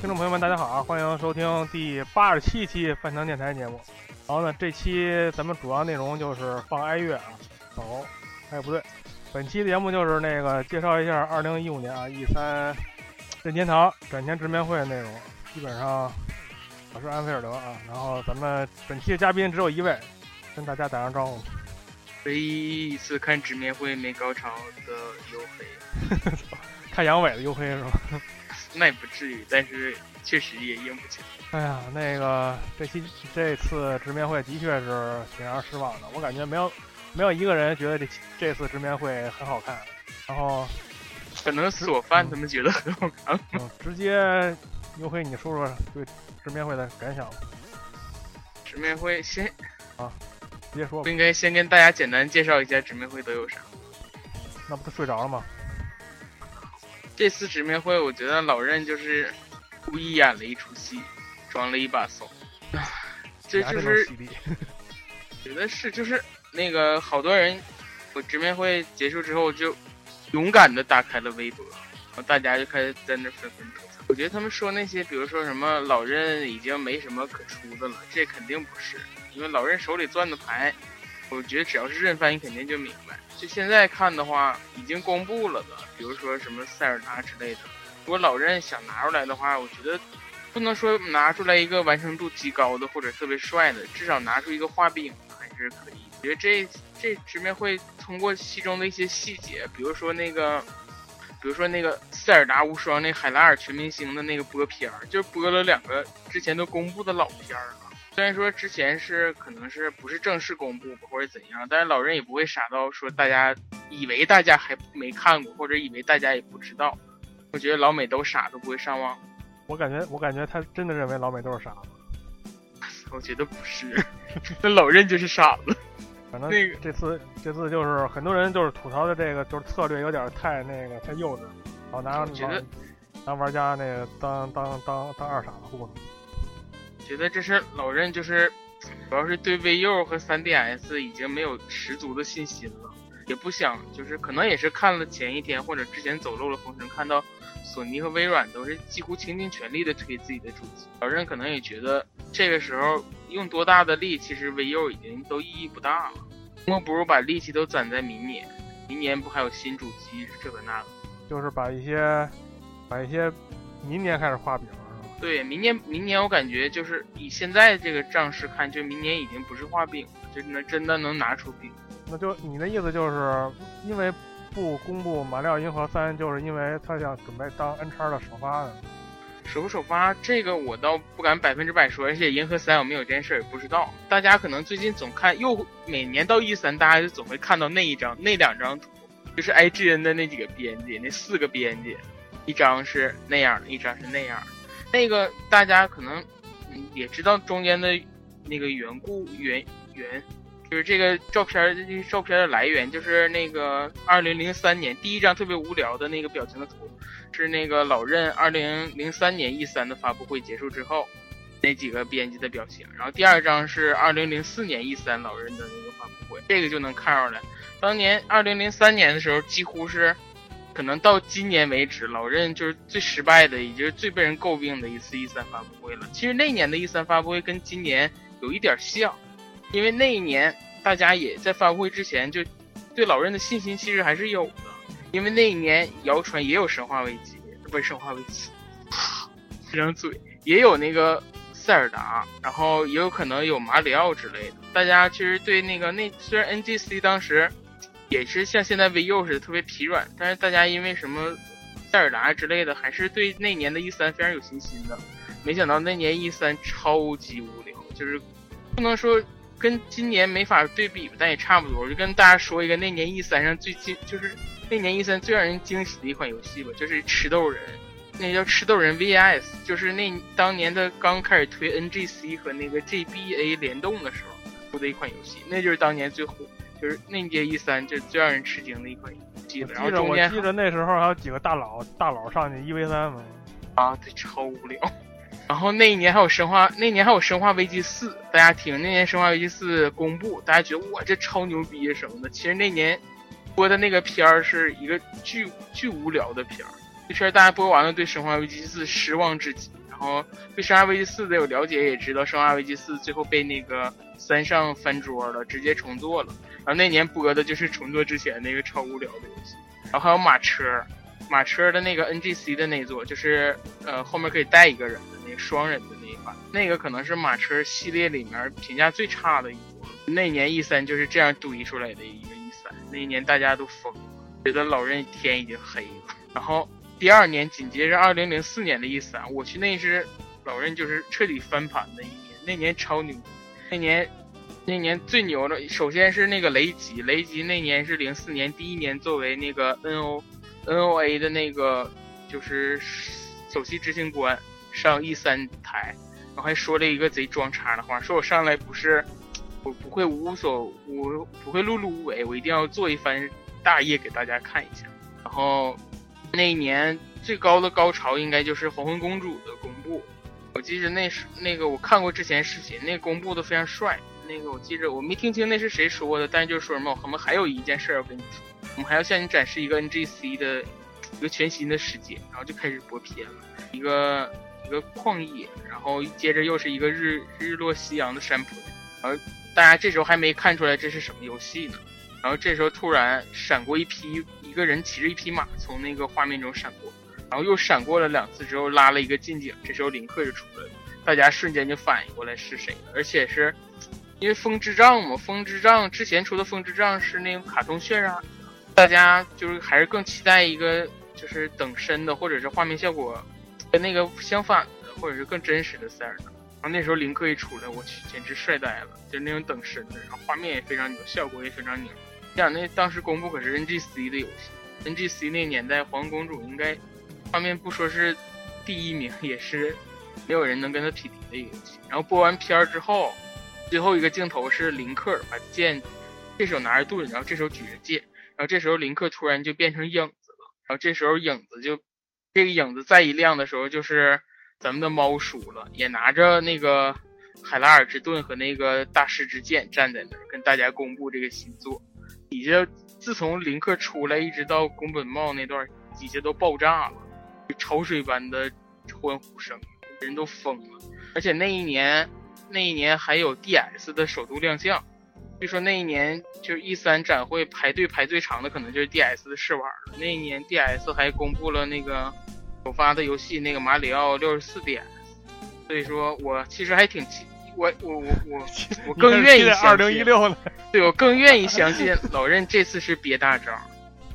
听众朋友们，大家好啊！欢迎收听第八十七期范强电台节目。然后呢，这期咱们主要内容就是放哀乐啊，走，哎不对，本期节目就是那个介绍一下二零一五年啊 E 三任天堂展前直面会的内容。基本上我是安菲尔德啊，然后咱们本期的嘉宾只有一位，跟大家打声招呼。唯一一次看直面会没高潮的黝黑，看杨伟的黝黑是吧？那也不至于，但是确实也硬不起来。哎呀，那个这期这次直面会的确是挺让人失望的。我感觉没有没有一个人觉得这这次直面会很好看。然后可能索范他们觉得很好看。嗯，直接黝黑，你说说对直面会的感想吧。直面会先啊，直接说。应该先跟大家简单介绍一下直面会都有啥？那不都睡着了吗？这次直面会，我觉得老任就是故意演了一出戏，装了一把怂。这就是 觉得是，就是那个好多人，我直面会结束之后就勇敢的打开了微博，然后大家就开始在那纷纷吐槽。我觉得他们说那些，比如说什么老任已经没什么可出的了，这肯定不是，因为老任手里攥的牌，我觉得只要是认翻，你肯定就明白。就现在看的话，已经公布了的，比如说什么塞尔达之类的，如果老任想拿出来的话，我觉得不能说拿出来一个完成度极高的或者特别帅的，至少拿出一个画饼还是可以。我觉得这这直面会通过其中的一些细节，比如说那个，比如说那个塞尔达无双那海拉尔全明星的那个播片儿，就播了两个之前都公布的老片儿了。虽然说之前是可能是不是正式公布或者怎样，但是老任也不会傻到说大家以为大家还没看过，或者以为大家也不知道。我觉得老美都傻，都不会上网。我感觉我感觉他真的认为老美都是傻子。我觉得不是，那老任就是傻子。反正那个这次这次就是很多人就是吐槽的这个就是策略有点太那个太幼稚，然后拿拿玩家那个当当当当二傻子糊弄。觉得这是老任就是，主要是对 VU 和 3DS 已经没有十足的信心了，也不想就是可能也是看了前一天或者之前走漏了风声，看到索尼和微软都是几乎倾尽全力的推自己的主机，老任可能也觉得这个时候用多大的力，其实 VU 已经都意义不大了，莫不如把力气都攒在明年，明年不还有新主机这个那个。就是把一些把一些明年开始画饼？对，明年明年我感觉就是以现在这个仗势看，就明年已经不是画饼了，就能真的能拿出饼。那就你的意思就是因为不公布《马里奥银河三》，就是因为他想准备当 N 叉的首发的。首不首发这个我倒不敢百分之百说，而且银河三有没有这件事儿也不知道。大家可能最近总看，又每年到 E 三，大家就总会看到那一张那两张图，就是 IGN 的那几个编辑，那四个编辑，一张是那样的，一张是那样的。那个大家可能嗯也知道中间的那个缘故原原，就是这个照片儿这个照片的来源，就是那个二零零三年第一张特别无聊的那个表情的图，是那个老任二零零三年 E 三的发布会结束之后那几个编辑的表情，然后第二张是二零零四年 E 三老任的那个发布会，这个就能看出来，当年二零零三年的时候几乎是。可能到今年为止，老任就是最失败的，也就是最被人诟病的一次 E 三发布会了。其实那年的 E 三发布会跟今年有一点像，因为那一年大家也在发布会之前就对老任的信心其实还是有的，因为那一年谣传也有生化危机，不是生化危机，这张嘴 也有那个塞尔达，然后也有可能有马里奥之类的。大家其实对那个那虽然 NGC 当时也是像现在 VU 似的特别疲软，但是大家因为什么塞尔达之类的，还是对那年的 E 三非常有信心的。没想到那年 E 三超级无聊，就是不能说跟今年没法对比吧，但也差不多。我就跟大家说一个那年 E 三上最惊，就是那年 E 三最让人惊喜的一款游戏吧，就是吃豆人，那叫吃豆人 VS，就是那当年的刚开始推 NGC 和那个 GBA 联动的时候出的一款游戏，那就是当年最火。就是那届一三，就最让人吃惊的一款游戏。然后中间我记得那时候还有几个大佬，大佬上去一 v 三嘛。啊，对，超无聊。然后那一年还有生化，那年还有生化危机四，大家听，那年生化危机四公布，大家觉得哇，这超牛逼什么的。其实那年播的那个片儿是一个巨巨无聊的片儿，这片儿大家播完了，对生化危机四失望至极。然后对生化危机四的有了解，也知道生化危机四最后被那个三上翻桌了，直接重做了。然后那年播的就是重做之前那个超无聊的游戏，然后还有马车，马车的那个 NGC 的那座，就是呃后面可以带一个人的那个双人的那一款，那个可能是马车系列里面评价最差的一座。那年 E 三就是这样堆出来的一个 E 三，那一年大家都疯了，觉得老任天已经黑了。然后第二年紧接着二零零四年的 E 三，我去那是老任就是彻底翻盘的一年，那年超牛，那年。那年最牛的，首先是那个雷吉，雷吉那年是零四年第一年作为那个 N O N O A 的那个就是首席执行官上 E 三台，然后还说了一个贼装叉的话，说我上来不是我不会无所无不会碌碌无为，我一定要做一番大业给大家看一下。然后那一年最高的高潮应该就是黄昏公主的公布，我记得那是那个我看过之前视频，那公布的非常帅。那个我记着，我没听清那是谁说的，但是就是说什么，我们还有一件事要跟你说，我们还要向你展示一个 NGC 的一个全新的世界，然后就开始播片了，一个一个旷野，然后接着又是一个日日落夕阳的山坡，然后大家这时候还没看出来这是什么游戏呢，然后这时候突然闪过一匹一个人骑着一匹马从那个画面中闪过，然后又闪过了两次之后拉了一个近景，这时候林克就出来了，大家瞬间就反应过来是谁了，而且是。因为风之杖嘛，风之杖之前出的风之杖是那种卡通渲染，大家就是还是更期待一个就是等身的，或者是画面效果跟那个相反的，或者是更真实的塞尔达。然后那时候林克一出来，我去，简直帅呆了，就是那种等身的，然后画面也非常牛，效果也非常牛。你想那当时公布可是 NGC 的游戏，NGC 那年代皇公主应该画面不说是第一名，也是没有人能跟他匹敌的一个游戏。然后播完片儿之后。最后一个镜头是林克把剑，这手拿着盾，然后这手举着剑，然后这时候林克突然就变成影子了，然后这时候影子就，这个影子再一亮的时候就是咱们的猫叔了，也拿着那个海拉尔之盾和那个大师之剑站在那儿跟大家公布这个新作，底下自从林克出来一直到宫本茂那段，底下都爆炸了，潮水般的欢呼声，人都疯了，而且那一年。那一年还有 DS 的首度亮相，据说那一年就是 E 三展会排队排最长的可能就是 DS 的试玩了。那一年 DS 还公布了那个首发的游戏那个马里奥六十四 DS，所以说我其实还挺期，我我我我我更愿意二零一六呢，对我更愿意相信老任这次是憋大招，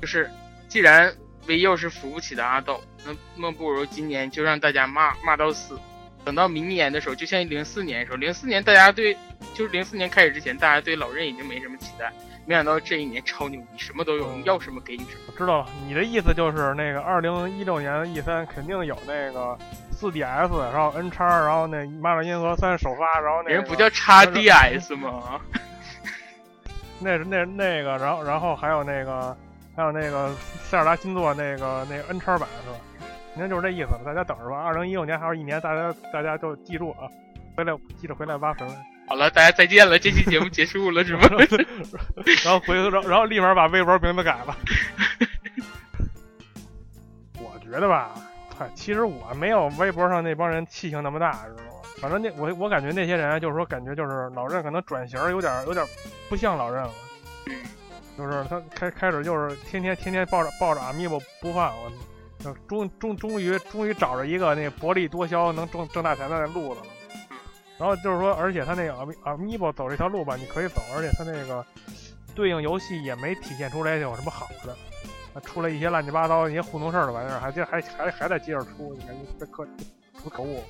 就是既然 VU 是扶不起的阿斗，那那不如今年就让大家骂骂到死。等到明年的时候，就像零四年的时候，零四年大家对，就是零四年开始之前，大家对老任已经没什么期待。没想到这一年超牛逼，什么都有，要什么给你什么。我知道了，你的意思就是那个二零一六年的 E 三肯定有那个四 DS，然后 N 叉，然后那马里银河三首发，然后那人不叫叉 DS 吗？那是那那个，然后然后还有那个还有那个塞尔达新作那个那个 N 叉版是吧？肯定就是这意思了，大家等着吧。二零一六年还有一年，大家大家都记住啊，回来记着回来挖坟。好了，大家再见了，这期节目结束了是吗？然后回头，然后然后立马把微博名字改了。我觉得吧，其实我没有微博上那帮人气性那么大，知道吗？反正那我我感觉那些人就是说，感觉就是老任可能转型有点有点不像老任了，就是他开开始就是天天天天抱着抱着阿米不不放我。终终终于终于找着一个那薄利多销能挣挣大钱的路子了，然后就是说，而且他那个阿米阿米波走这条路吧，你可以走，而且他那个对应游戏也没体现出来有什么好的，啊出了一些乱七八糟一些糊弄事儿的玩意儿，还接还还还在接着出，你看这可不可恶。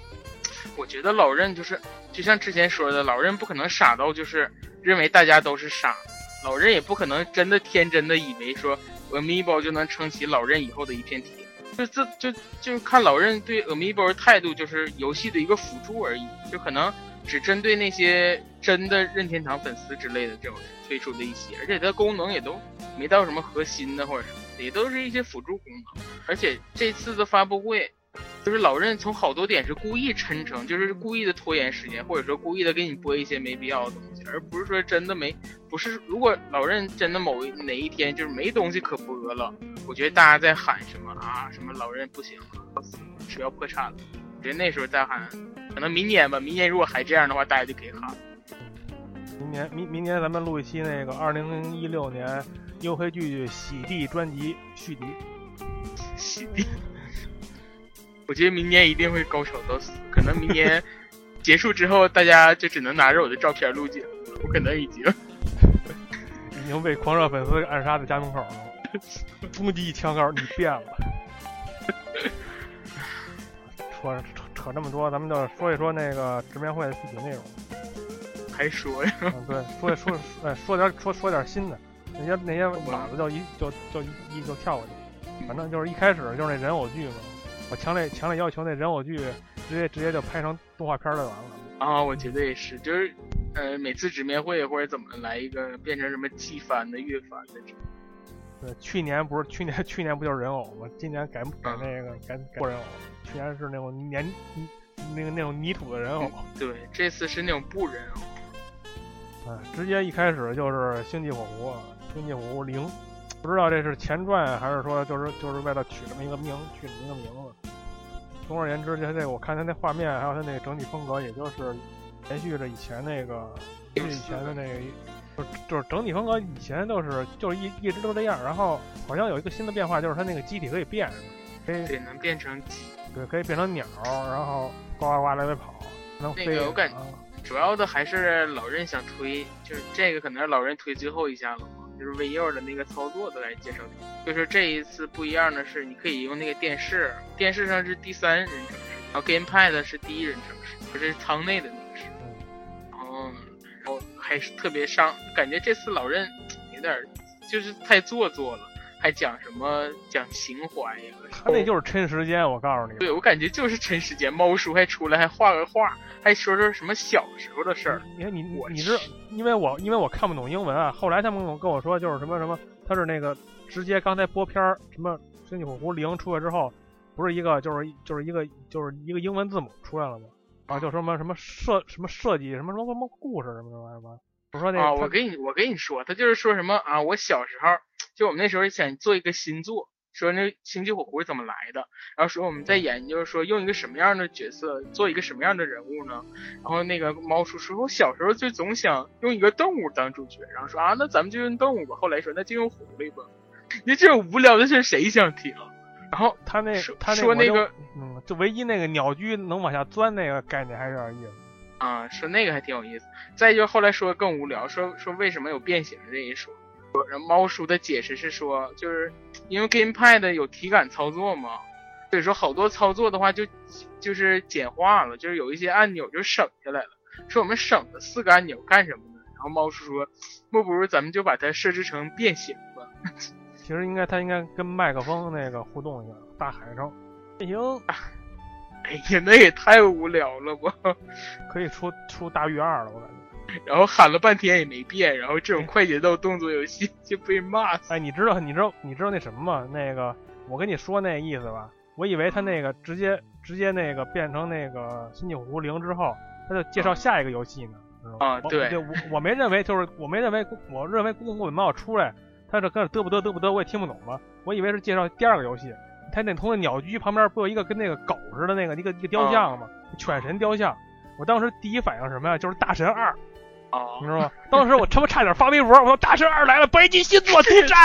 我觉得老任就是，就像之前说的，老任不可能傻到就是认为大家都是傻，老任也不可能真的天真的以为说 Amiibo 就能撑起老任以后的一片天。就这就就是看老任对 Amiibo 的态度，就是游戏的一个辅助而已，就可能只针对那些真的任天堂粉丝之类的这种推出的一些，而且它功能也都没到什么核心的或者什么，也都是一些辅助功能。而且这次的发布会，就是老任从好多点是故意抻成，就是故意的拖延时间，或者说故意的给你播一些没必要的东西，而不是说真的没，不是。如果老任真的某一哪一天就是没东西可播了，我觉得大家在喊什么啊，什么老任不行了，是要破产了。我觉得那时候再喊，可能明年吧，明年如果还这样的话，大家就可以喊。明年明明年咱们录一期那个二零一六年优黑剧洗地专辑续集。洗地，我觉得明年一定会高潮到死。可能明年 结束之后，大家就只能拿着我的照片录节目了。我可能已经 已经被狂热粉丝暗杀在家门口了。终极枪告诉，你变了。说扯扯这么多，咱们就说一说那个直面会的具体内容。还说呀？嗯，对，说说哎，说点说说点新的。那些那些马子就一就就一一就跳过去。反正就是一开始就是那人偶剧嘛，我强烈强烈要求那人偶剧直接直接就拍成动画片就完了。啊，我觉得也是，就是呃，每次直面会或者怎么来一个变成什么季番的、月番的。对，去年不是去年去年不就是人偶吗？今年改改那个改改人偶，去年是那种粘那个那种泥土的人偶。对，这次是那种布人偶。啊，直接一开始就是星际火狐，星际火狐零，不知道这是前传还是说就是就是为了取这么一个名，取这么一个名字。总而言之，就这个我看他那画面还有他那个整体风格，也就是延续着以前那个，以前的那个，就就是整体风格以前都是就是一一直都这样，然后好像有一个新的变化，就是它那个机体可以变，可以对能变成鸡，对可以变成鸟，然后呱呱呱来回跑，能飞。那个我感觉主要的还是老任想推，就是这个可能是老任推最后一下了嘛，就是 VU 的那个操作的来介绍。就是这一次不一样的是，你可以用那个电视，电视上是第三人称视，然后 GamePad 是第一人称视，不是舱内的那个视。然后，然后还是特别伤，感觉这次老任有点就是太做作了，还讲什么讲情怀呀？他那就是抻时间，我告诉你。对，我感觉就是抻时间。猫叔还出来还画个画，还说说什么小时候的事儿。你看你你知道，因为我因为我看不懂英文啊，后来他们跟我说就是什么什么，他是那个直接刚才播片儿什么《星际火狐零》出来之后，不是一个就是就是一个就是一个英文字母出来了吗？啊，就什么什么设什么设计什么什么什么故事什么什么玩意儿。我说那啊，我跟你我跟你说，他就是说什么啊，我小时候就我们那时候想做一个新作。说那星际火狐是怎么来的？然后说我们在研究说用一个什么样的角色做一个什么样的人物呢？然后那个猫叔说，我小时候就总想用一个动物当主角。然后说啊，那咱们就用动物吧。后来说那就用狐狸吧。你这种无聊的事谁想听？然后他那他说那个嗯，就唯一那个鸟居能往下钻那个概念还是有点意思啊。说那个还挺有意思。再就后来说更无聊，说说为什么有变形这一说。然后猫叔的解释是说，就是因为 GamePad 有体感操作嘛，所以说好多操作的话就就是简化了，就是有一些按钮就省下来了。说我们省了四个按钮干什么呢？然后猫叔说，莫不如咱们就把它设置成变形吧。其实应该它应该跟麦克风那个互动一下，大海上变形。哎呀，那也太无聊了吧！可以出出大鱼二了，我感觉。然后喊了半天也没变，然后这种快节奏动作游戏 就被骂死。哎，你知道你知道你知道那什么吗？那个我跟你说那意思吧，我以为他那个直接直接那个变成那个星际火狐零之后，他就介绍下一个游戏呢。啊，对，我我没认为就是我没认为我认为宫本茂出来，他这跟嘚不嘚嘚不嘚，我也听不懂嘛。我以为是介绍第二个游戏。他那从那鸟居旁边不有一个跟那个狗似的那个一个一个雕像吗？犬神雕像。我当时第一反应什么呀？就是大神二。你知道吗？当时我他妈差点发微博，我说大神二来了，白金星座对战，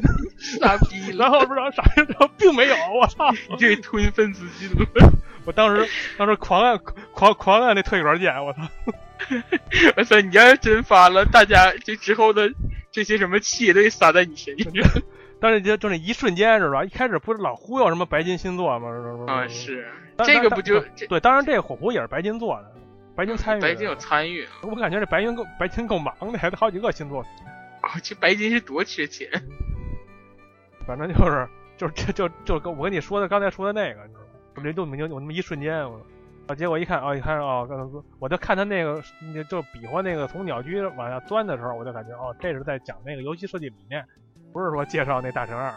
傻逼！然后不知道啥，然后并没有，我操！你这吞粉丝记录，我当时当时狂按狂狂按那退稿键，我操！我操！你要是真发了，大家这之后的这些什么气都得撒在你身上。但是就就那一瞬间是吧？一开始不是老忽悠什么白金星座吗？啊，是这个不就对？当然，这个火狐也是白金做的，白金参与。白金有参与。我感觉这白金够白金够忙的，还得好几个星座。哦，这白金是多缺钱。反正就是就是这就就跟我跟你说的刚才说的那个，你知道吗？我这就有有那么一瞬间，我啊，结果一看啊，一看哦，我就看他那个就比划那个从鸟居往下钻的时候，我就感觉哦，这是在讲那个游戏设计理念。不是说介绍那大神二，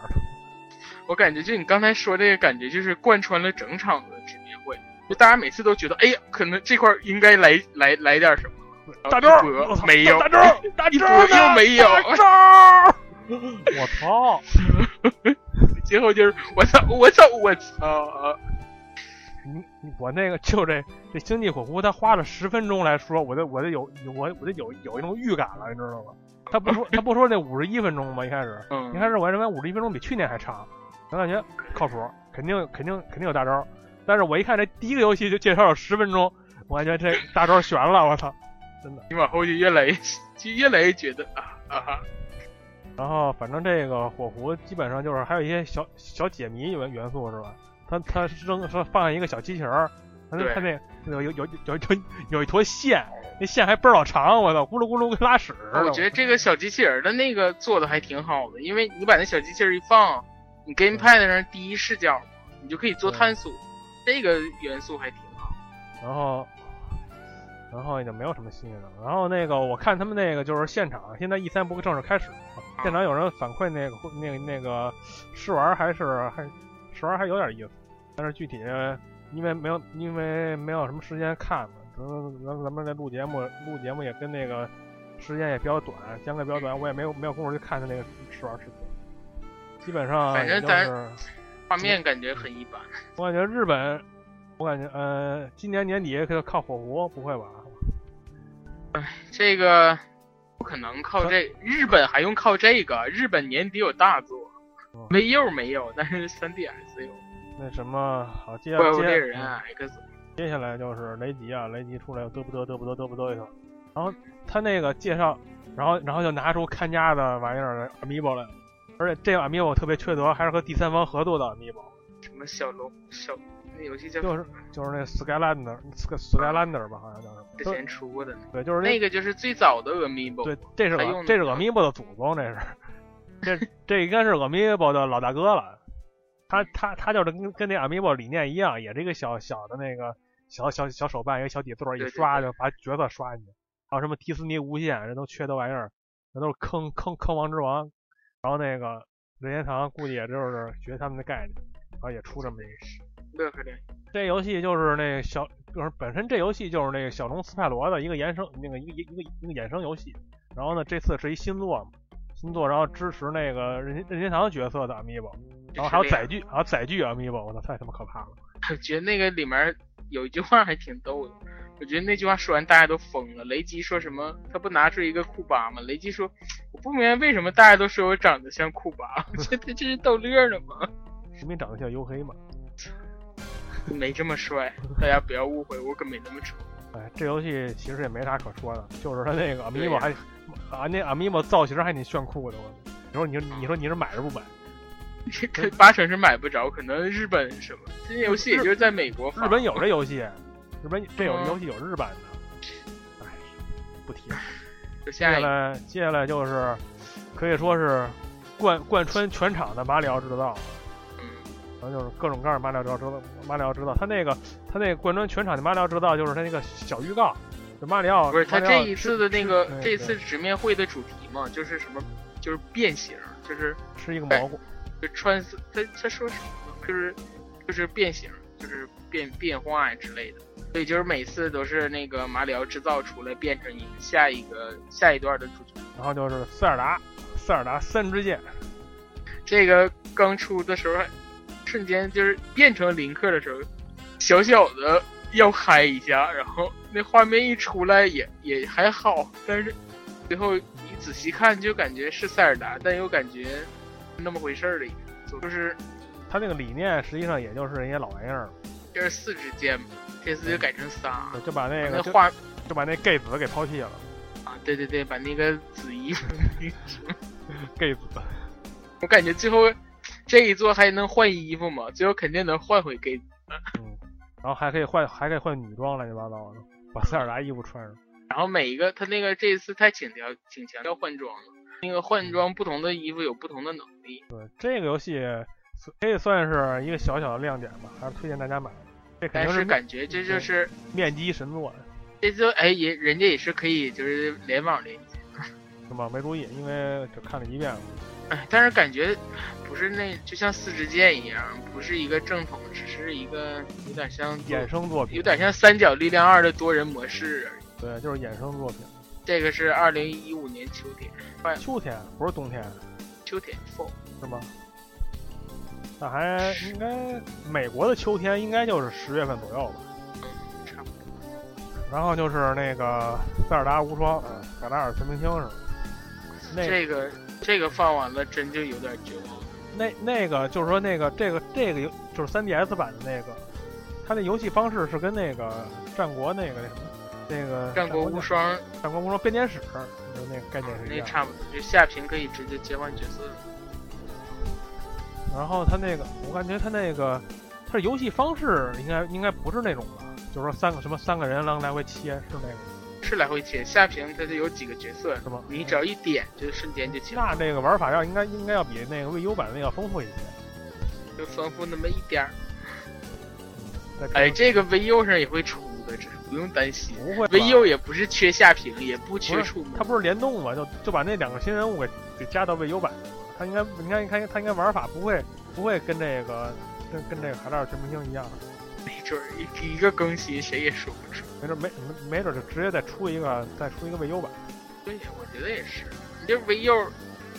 我感觉就你刚才说这个感觉，就是贯穿了整场的就大家每次都觉得，哎呀，可能这块应该来来来点什么，大招没有，大招 大招又没有，大招，我操！最后就是我操我操我操！你我那个就这这星际火狐，他花了十分钟来说，我就我就有我我就有有一种预感了，你知道吗？他不说，他不说那五十一分钟吗？一开始，嗯，一开始我认为五十一分钟比去年还长，我感觉靠谱，肯定肯定肯定有大招。但是我一看这第一个游戏就介绍了十分钟，我感觉这大招悬了，我操，真的。你往后就越来越 就越来越觉得啊啊。然后反正这个火狐基本上就是还有一些小小解谜元元素是吧？它它扔说放下一个小机器人儿，他那他那有有有有有有一坨线。那线还倍儿老长，我操，咕噜咕噜跟拉屎似的。我觉得这个小机器人的那个做的还挺好的，因为你把那小机器人一放，你 gamepad 上第一视角，你就可以做探索，这个元素还挺好。然后，然后也就没有什么新的了。然后那个我看他们那个就是现场，现在 E 三不会正式开始，现场有人反馈那个那个那个试玩还是还试玩还有点意思，但是具体因为没有因为没有什么时间看嘛。咱咱咱们这录节目，录节目也跟那个时间也比较短，相对比较短，我也没有没有功夫去看他那个试玩视频。基本上，反正咱画面感觉很一般。我感觉日本，我感觉呃，今年年底可以靠火狐，不会吧？哎，这个不可能靠这，日本还用靠这个？日本年底有大作，V U 没有，但是三 D S 有。那什么，好，接怪物猎人 X。接下来就是雷吉啊，雷吉出来嘚不嘚嘚不嘚嘚不嘚一声，然后他那个介绍，然后然后就拿出看家的玩意儿 Amiibo 来，而且这个 Amiibo 特别缺德，还是和第三方合作的 Amiibo。什么小龙小那游戏叫？就是就是那 Skylander，Sky Skylander 吧，好像叫什么。之前出过的。对，就是那个就是最早的 Amiibo。对，这是这是 Amiibo 的祖宗，这是。这这应该是 Amiibo 的老大哥了。他他他就是跟跟那 Amiibo 理念一样，也是一个小小的那个。小小小手办，一个小底座，一刷就把角色刷进去。还有什么迪士尼无限，这都缺德玩意儿，那都是坑坑坑王之王。然后那个任天堂估计也就是学他们的概念，然后也出这么一个。乐呵点。这游戏就是那个小，就是本身这游戏就是那个小龙斯派罗的一个衍生，那个一个一个一个衍生游戏。然后呢，这次是一新作嘛，新作，然后支持那个任任天堂角色的 Amiibo，然后还有载具，还有载具 Amiibo，我操，太他妈可怕了。我 觉得那个里面。有一句话还挺逗的，我觉得那句话说完大家都疯了。雷吉说什么？他不拿出一个库巴吗？雷吉说：“我不明白为什么大家都说我长得像库巴，我觉得这是逗乐呢吗？”是没长得像黝黑吗？没这么帅，大家不要误会，我可没那么丑。哎，这游戏其实也没啥可说的，就是他那个 Amiibo 还啊，那 Amiibo 造型还挺炫酷的。我，你说你你说你是买是不买？这 八成是买不着，可能日本什么这游戏也就是在美国。日本有这游戏，日本这有游戏有日版的。哎，不提了。接下来接下来就是可以说是贯贯穿全场的马里奥制造。嗯。然后就是各种各样的马里奥制造，马里奥制造。他那个他那个贯穿全场的马里奥制造，就是他那个小预告。就马里奥不是他这一次的那个这次直面会的主题嘛，就是什么就是变形，就是吃一个蘑菇。就穿丝，他他说什么？就是就是变形，就是变变化之类的。所以就是每次都是那个马里奥制造出来变成一个下一个下一段的主角。然后就是塞尔达，塞尔达三支箭。这个刚出的时候，瞬间就是变成林克的时候，小小的要嗨一下。然后那画面一出来也也还好，但是最后你仔细看就感觉是塞尔达，但又感觉。那么回事儿的，就是他那个理念，实际上也就是一些老玩意儿。这是四支箭嘛，这次就改成仨，就把那个画，就把那 gay 子给抛弃了。啊，对对对，把那个紫衣服 gay 子，我感觉最后这一座还能换衣服吗？最后肯定能换回 gay 子。嗯，然后还可以换，还可以换女装，乱七八糟的，把塞尔达衣服穿上。然后每一个他那个这一次太强调挺强调换装了，那个换装不同的衣服有不同的能力。对，这个游戏可以算是一个小小的亮点吧，还是推荐大家买。这肯但定是感觉这就是面基神作，这就哎也人家也是可以就是联网连接，是吗？没注意，因为只看了一遍了。哎，但是感觉不是那就像四支箭一样，不是一个正统，只是一个有点像衍生作品有点像三角力量二的多人模式而已。对，就是衍生作品。这个是二零一五年秋天，快秋天不是冬天，秋天 fall 是吗？那还应该美国的秋天应该就是十月份左右吧。差不多。然后就是那个塞尔达无双，嗯，卡塔尔全明星是吧？那这个这个放完了真就有点绝望。那那个就是说那个这个这个游就是 3DS 版的那个，它那游戏方式是跟那个战国那个那什么那个战国无双战国无双编年史就那个概念是一样的。那差不多，就下屏可以直接切换角色。然后它那个，我感觉它那个，它是游戏方式应该应该不是那种吧？就是说三个什么三个人能来回切是那个是来回切，下屏它就有几个角色，是吗？你只要一点就瞬间就切换，那这个玩法要应该应该要比那个 VU 版的要丰富一些。就丰富那么一点儿。哎，这个 VU 上也会出的，这不用担心。不会吧 VU 也不是缺下屏，也不缺触摸它，不是联动吗？就就把那两个新人物给给加到 VU 版上了。它应该应该应该它应该玩法不会不会跟这个跟跟这个卡塔尔全明星一样，没准儿一一个更新谁也说不准。没准没没没准就直接再出一个再出一个 VU 版。对，我觉得也是。你这 VU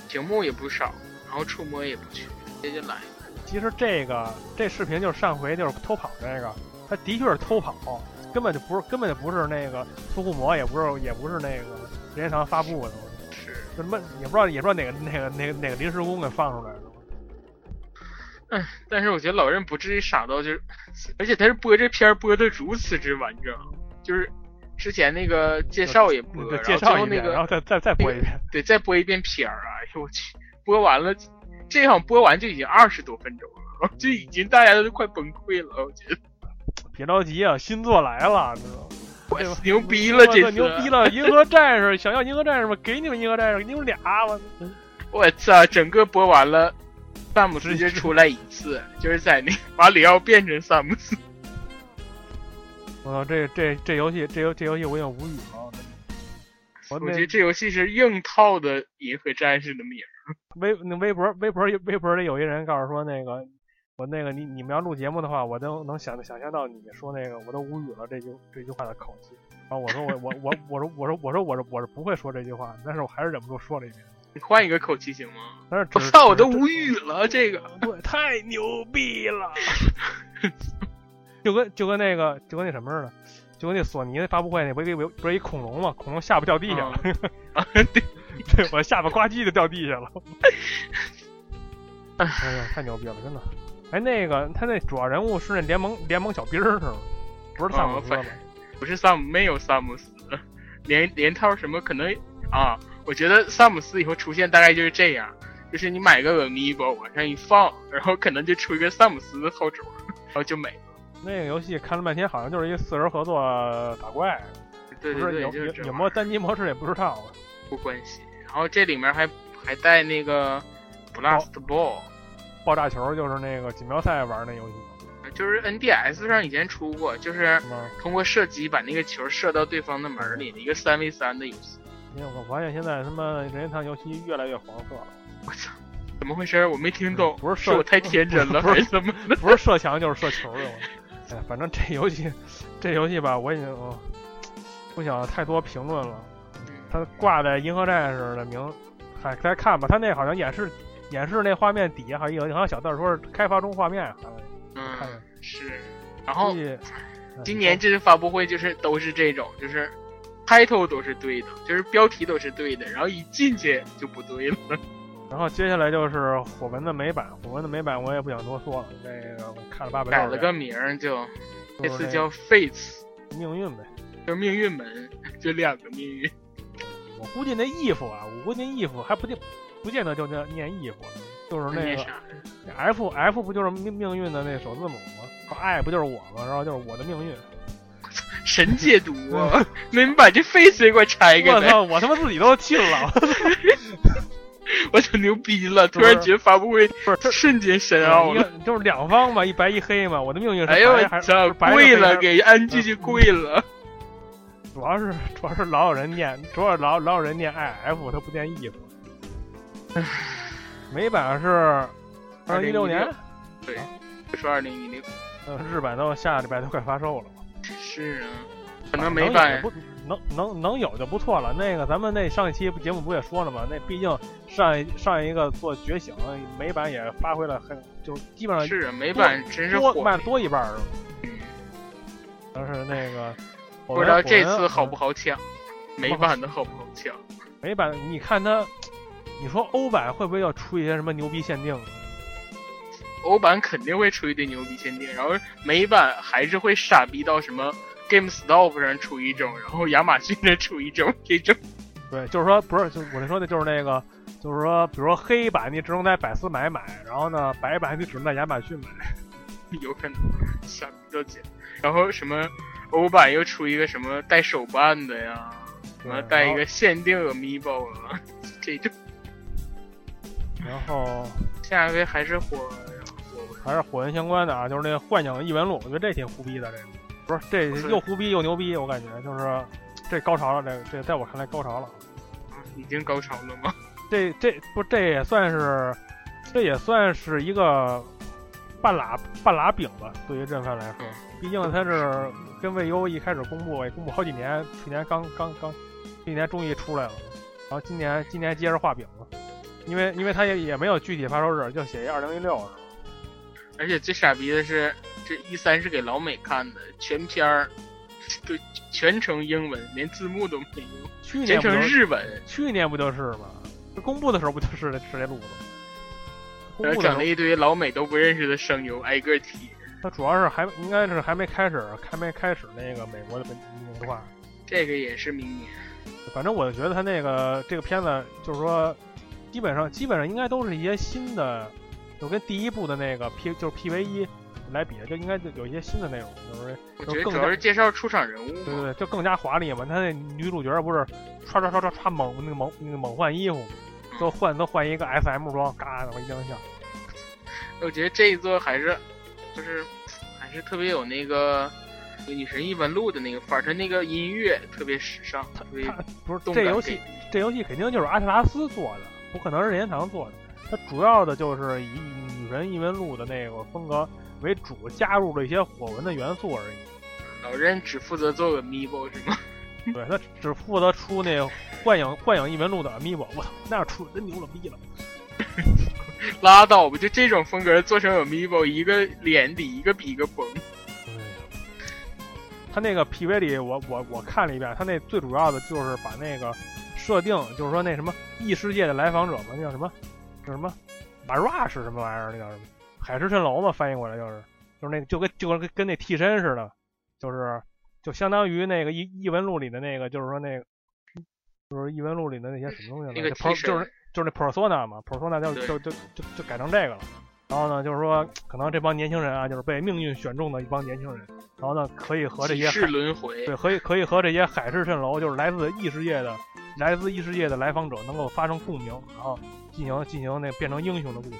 屏幕也不少，然后触摸也不缺，直接就来。其实这个这视频就是上回就是偷跑这个，它的确是偷跑，根本就不是根本就不是那个苏护魔，也不是也不是那个时间长发布的，什么也不知道也不知道哪个哪个哪个哪个临时工给放出来的。嗯，但是我觉得老任不至于傻到就是，而且他是播这片儿播的如此之完整，就是之前那个介绍也播，介绍一遍，后那个然后再再再播一遍。对，再播一遍片儿啊！哎呦我去，播完了，这场播完就已经二十多分钟了，就已经大家都快崩溃了。我觉得别着急啊，新作来了，知道吗？我对吧牛逼了，这次牛逼！了！银河战士，想要银河战士吗？给你们银河战士，给你们俩！我 我操，整个播完了，萨姆斯就出来一次，就是在那把里奥变成萨姆斯。我操，这这这游戏，这游这游戏我已经无语了。我觉得这游戏是硬套的银河战士的名儿。微那微博微博微博里有一人告诉说那个我那个你你们要录节目的话，我都能想想象到你说那个我都无语了这句这句话的口气。然后我说我我我我说我说我说我是我是不会说这句话，但是我还是忍不住说了一遍。你换一个口气行吗？但是只我操，我都无语了，这个。对，太牛逼了！就跟就跟那个就跟那什么似的，就跟那索尼的发布会那不是不是一恐龙吗？恐龙下巴掉地下了，啊，对，对我下巴呱唧就掉地下了。哎呀，太牛逼了，真的！哎，那个他那主要人物是那联盟联盟小兵儿是吗？不是萨姆斯吧？不是萨姆，没有萨姆斯，连连套什么可能啊？我觉得萨姆斯以后出现大概就是这样，就是你买个 amiibo 往上一放，然后可能就出一个萨姆斯的套轴，然后就没了。那个游戏看了半天，好像就是一四人合作打怪，不是对对对，有有有没有单机模式也不知道。不关心。然后这里面还还带那个 blast ball，爆炸球就是那个锦标赛玩那游戏就是 NDS 上以前出过，就是？通过射击把那个球射到对方的门里的一个三 v 三的游戏。因为我发现现在他妈任天堂游戏越来越黄色了，我操，怎么回事？我没听懂，不是射是我太天真了，不是还是怎么的？不是射墙就是射球的。我哎，反正这游戏，这游戏吧，我已经、呃不想太多评论了。它挂在银河战士的名，还，再看吧。它那好像演示演示那画面底下好像有好像小字说是开发中画面，嗯，是。然后今年这次发布会就是都是这种，就是 title 都是对的，就是标题都是对的，然后一进去就不对了。然后接下来就是火纹的美版，火纹的美版我也不想多说了，这个我看了八百改了个名儿，就这次叫 Fates，命运呗。就命运门，就两个命运。我估计那衣服啊，我估计那衣服还不见不见得就叫念义父，就是那个？F F 不就是命命运的那首字母吗？爱不就是我吗？然后就是我的命运。神解读啊！那你把这 face 也给我拆开！我操！我他妈自己都信了。我操，牛逼了！突然觉得发布会不是瞬间神奥了。就是两方嘛，一白一黑嘛。我的命运是哎呦我操，跪了，给安继续跪了。主要是主要是老有人念，主要老老有人念 I F，他不念 E 夫。美版是二零一六年，对，说二零一六。呃，日版都下礼拜都快发售了。是啊，可能美版不能能能有就不错了。那个咱们那上一期节目不也说了吗？那毕竟上一上一个做觉醒，美版也发挥了很，就是基本上是啊，美版真是火多卖了多一半儿？嗯但是那个不知道这次好不？好抢，美版的好不好抢？美版你看它，你说欧版会不会要出一些什么牛逼限定？欧版肯定会出一堆牛逼限定，然后美版还是会傻逼到什么 GameStop 上出一种，然后亚马逊上出一种这种。对，就是说不是，就我那说的就是那个，就是说，比如说黑版你只能在百思买买，然后呢白版你只能在亚马逊买。有可能傻逼到家，然后什么欧版又出一个什么带手办的呀，什么带一个限定 Amiibo 啊，这种然后下一位还是火火还是火云相关的啊，就是那个幻影异闻录，我觉得这挺胡逼的，这个不是这又胡逼又牛逼，我感觉就是这高潮了，这个这在我看来高潮了。已经高潮了吗？这这不这也算是，这也算是一个半拉半拉饼吧，对于任范来说，毕竟他是跟魏优一开始公布，也公布好几年，去年刚刚刚，去年终于出来了，然后今年今年接着画饼了，因为因为他也也没有具体发售日，就写一二零一六，而且最傻逼的是，这一三是给老美看的，全片儿就全程英文，连字幕都没有，去全年不就是程日文，去年不就是吗？这公布的时候不就是是这路子？公然后整了一堆老美都不认识的声优，挨个提。他主要是还应该是还没开始，还没开始那个美国的本本地化。这个也是明年，反正我觉得他那个这个片子，就是说，基本上基本上应该都是一些新的，就跟第一部的那个 P 就是 PV 一来比，就应该就有一些新的内容，就是我觉得就更加主要是介绍出场人物。对对对，就更加华丽嘛。他那女主角不是唰唰唰唰唰猛那个猛那个猛换衣服，都换都换一个 SM 装，嘎那么一亮相。我觉得这一座还是就是还是特别有那个《女神异闻录》的那个范儿，它那个音乐特别时尚，特别他不是这游戏，这游戏肯定就是阿特拉斯做的，不可能是任天堂做的。它主要的就是以《女神异闻录》的那个风格为主，加入了一些火纹的元素而已。老任只负责做个 Amiibo 是吗？对，他只负责出那个幻影幻影异闻录的 Amiibo，我操，那样出真牛了逼了。拉倒吧，就这种风格做成 Amiibo，一个脸比一个比一个崩。对，他那个 PV 里，我我我看了一遍，他那最主要的就是把那个设定，就是说那什么异世界的来访者嘛，那叫什么？叫什么？马 rush 是什么玩意儿？那叫什么？海市蜃楼嘛，翻译过来就是，就是那就跟就跟跟那替身似的，就是就相当于那个异异闻录里的那个，就是说那个。就是异闻录里的那些什么东西了？那个就是就是那 persona 嘛，persona 就就就就就改成这个了。然后呢，就是说，可能这帮年轻人啊，就是被命运选中的一帮年轻人，然后呢，可以和这些海世轮回对，，可以可以和这些海市蜃楼，就是来自异世界的来自异世界的来访者能够发生共鸣，然后进行进行那变成英雄的故事。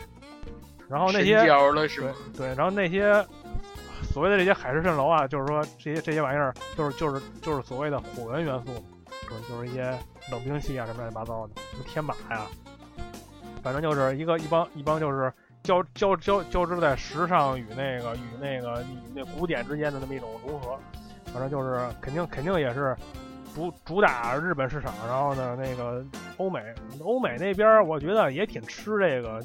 然后那些对？对，然后那些所谓的这些海市蜃楼啊，就是说这些这些玩意儿，就是就是就是所谓的火纹元素，就是就是一些冷兵器啊什么乱七八糟的，什么天马呀，反正就是一个一帮一帮就是交交交交织在时尚与那个与那个与那古典之间的那么一种融合，反正就是肯定肯定也是主主打日本市场，然后呢那个欧美欧美那边我觉得也挺吃这个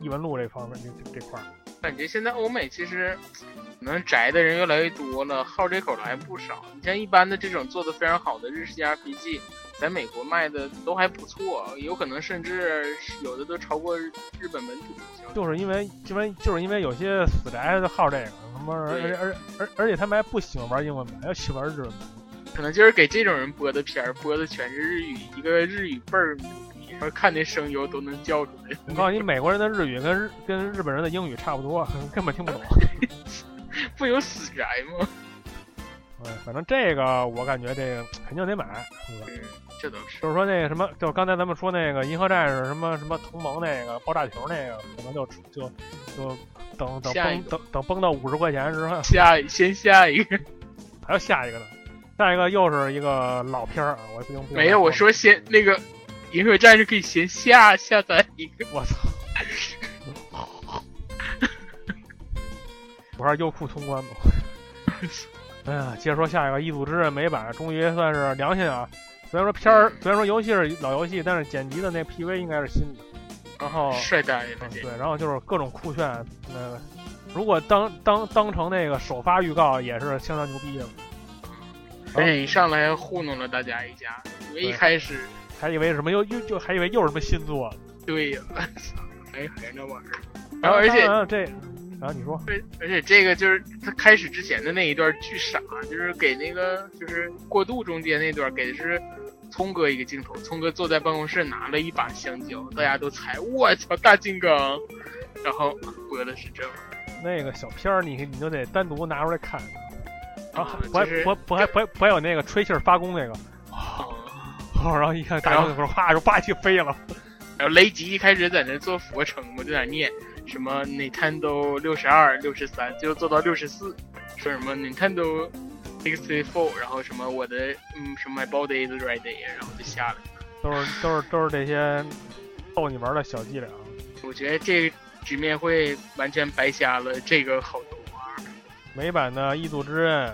异闻录这方面这这块儿。感觉现在欧美其实可能宅的人越来越多了，好这口的还不少。你像一般的这种做的非常好的日式 RPG，在美国卖的都还不错，有可能甚至有的都超过日本本土。就是因为因为就是因为有些死宅好这个，他妈而对而而而而且他们还不喜欢玩英文版，要喜欢玩日文版。可能就是给这种人播的片儿，播的全是日语，一个日语倍儿牛逼，然后看那声优都能叫出来。我告诉你，美国人的日语跟日跟日本人的英语差不多，根本听不懂。不有死宅吗？嗯，反正这个我感觉这个肯定得买，嗯，这倒是。就是说那个什么，就刚才咱们说那个银河战士什么什么同盟那个爆炸球那个，可能就就就等等崩等等崩到五十块钱之后，下先下一个，还要下一个呢，下一个又是一个老片儿啊，我不用没有，我说先那个银河战士可以先下下载一个，我操！我是优酷通关吧。哎呀，接着说下一个《异组之刃》美版，终于算是良心啊！虽然说片儿，虽然说游戏是老游戏，但是剪辑的那 PV 应该是新的。然后帅呆了，对，然后就是各种酷炫。那如果当当当成那个首发预告，也是相当牛逼的。而且一上来糊弄了大家一下，因为一开始还以为什么又又就还以为又是什么新作。对呀，哎，还那玩意儿。然后而且这。然后你说，而而且这个就是他开始之前的那一段巨傻，就是给那个就是过渡中间那段给的是聪哥一个镜头，聪哥坐在办公室拿了一把香蕉，大家都猜我操大金刚，然后播的是这玩意那个小片儿，你你就得单独拿出来看，然后不还不不还不不还有那个吹气发功那个，哦，然后一看大家说哗就霸气飞了，然后雷吉一开始在那做俯卧撑嘛，就在念。什么 Nintendo 六十二、六十三，最后做到六十四，说什么 Nintendo sixty four，然后什么我的嗯什么 My body is ready，然后就下来，都是都是都是这些逗你玩的小伎俩。我觉得这局面会完全白瞎了这个好动画。美版的《异度之刃》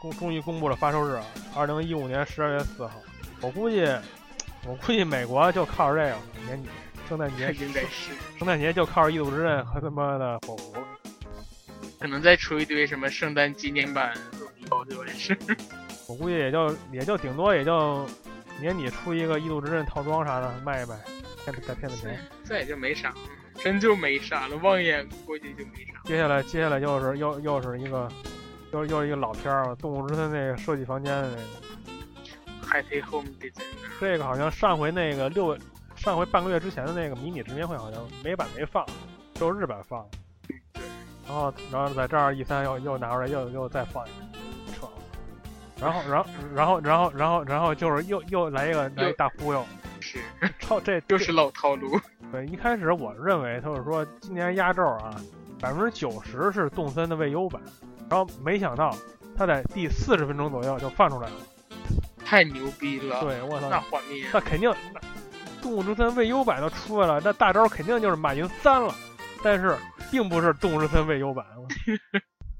公终于公布了发售日啊，二零一五年十二月四号。我估计我估计美国就靠着这个年底。圣诞节 应该是圣诞节就靠着《异度之刃》和他妈的火狐了，可能再出一堆什么圣诞纪念版哦，就完事。我估计也就也就顶多也就年底出一个《异度之刃》套装啥的卖一卖，骗再骗骗钱。这也就没啥，真就没啥了。望眼估计就没啥。接下来接下来又是又又是一个又又一个老片儿《动物之森》那个设计房间的那个。Happy Home Design。这个好像上回那个六。上回半个月之前的那个迷你直面会好像美版没放，只有日版放。对然后，然后在这儿 E 三又又拿出来又又再放一个，扯了。然后，然后，然后，然后，然后，然后就是又又来一个来一大忽悠，是超这又是老套路。对，一开始我认为他是说今年压轴啊，百分之九十是动森的未优版，然后没想到他在第四十分钟左右就放出来了，太牛逼了！对，我操，那画面，那肯定。动物之森未优版都出来了，那大招肯定就是马云三了，但是并不是动物之森未优版。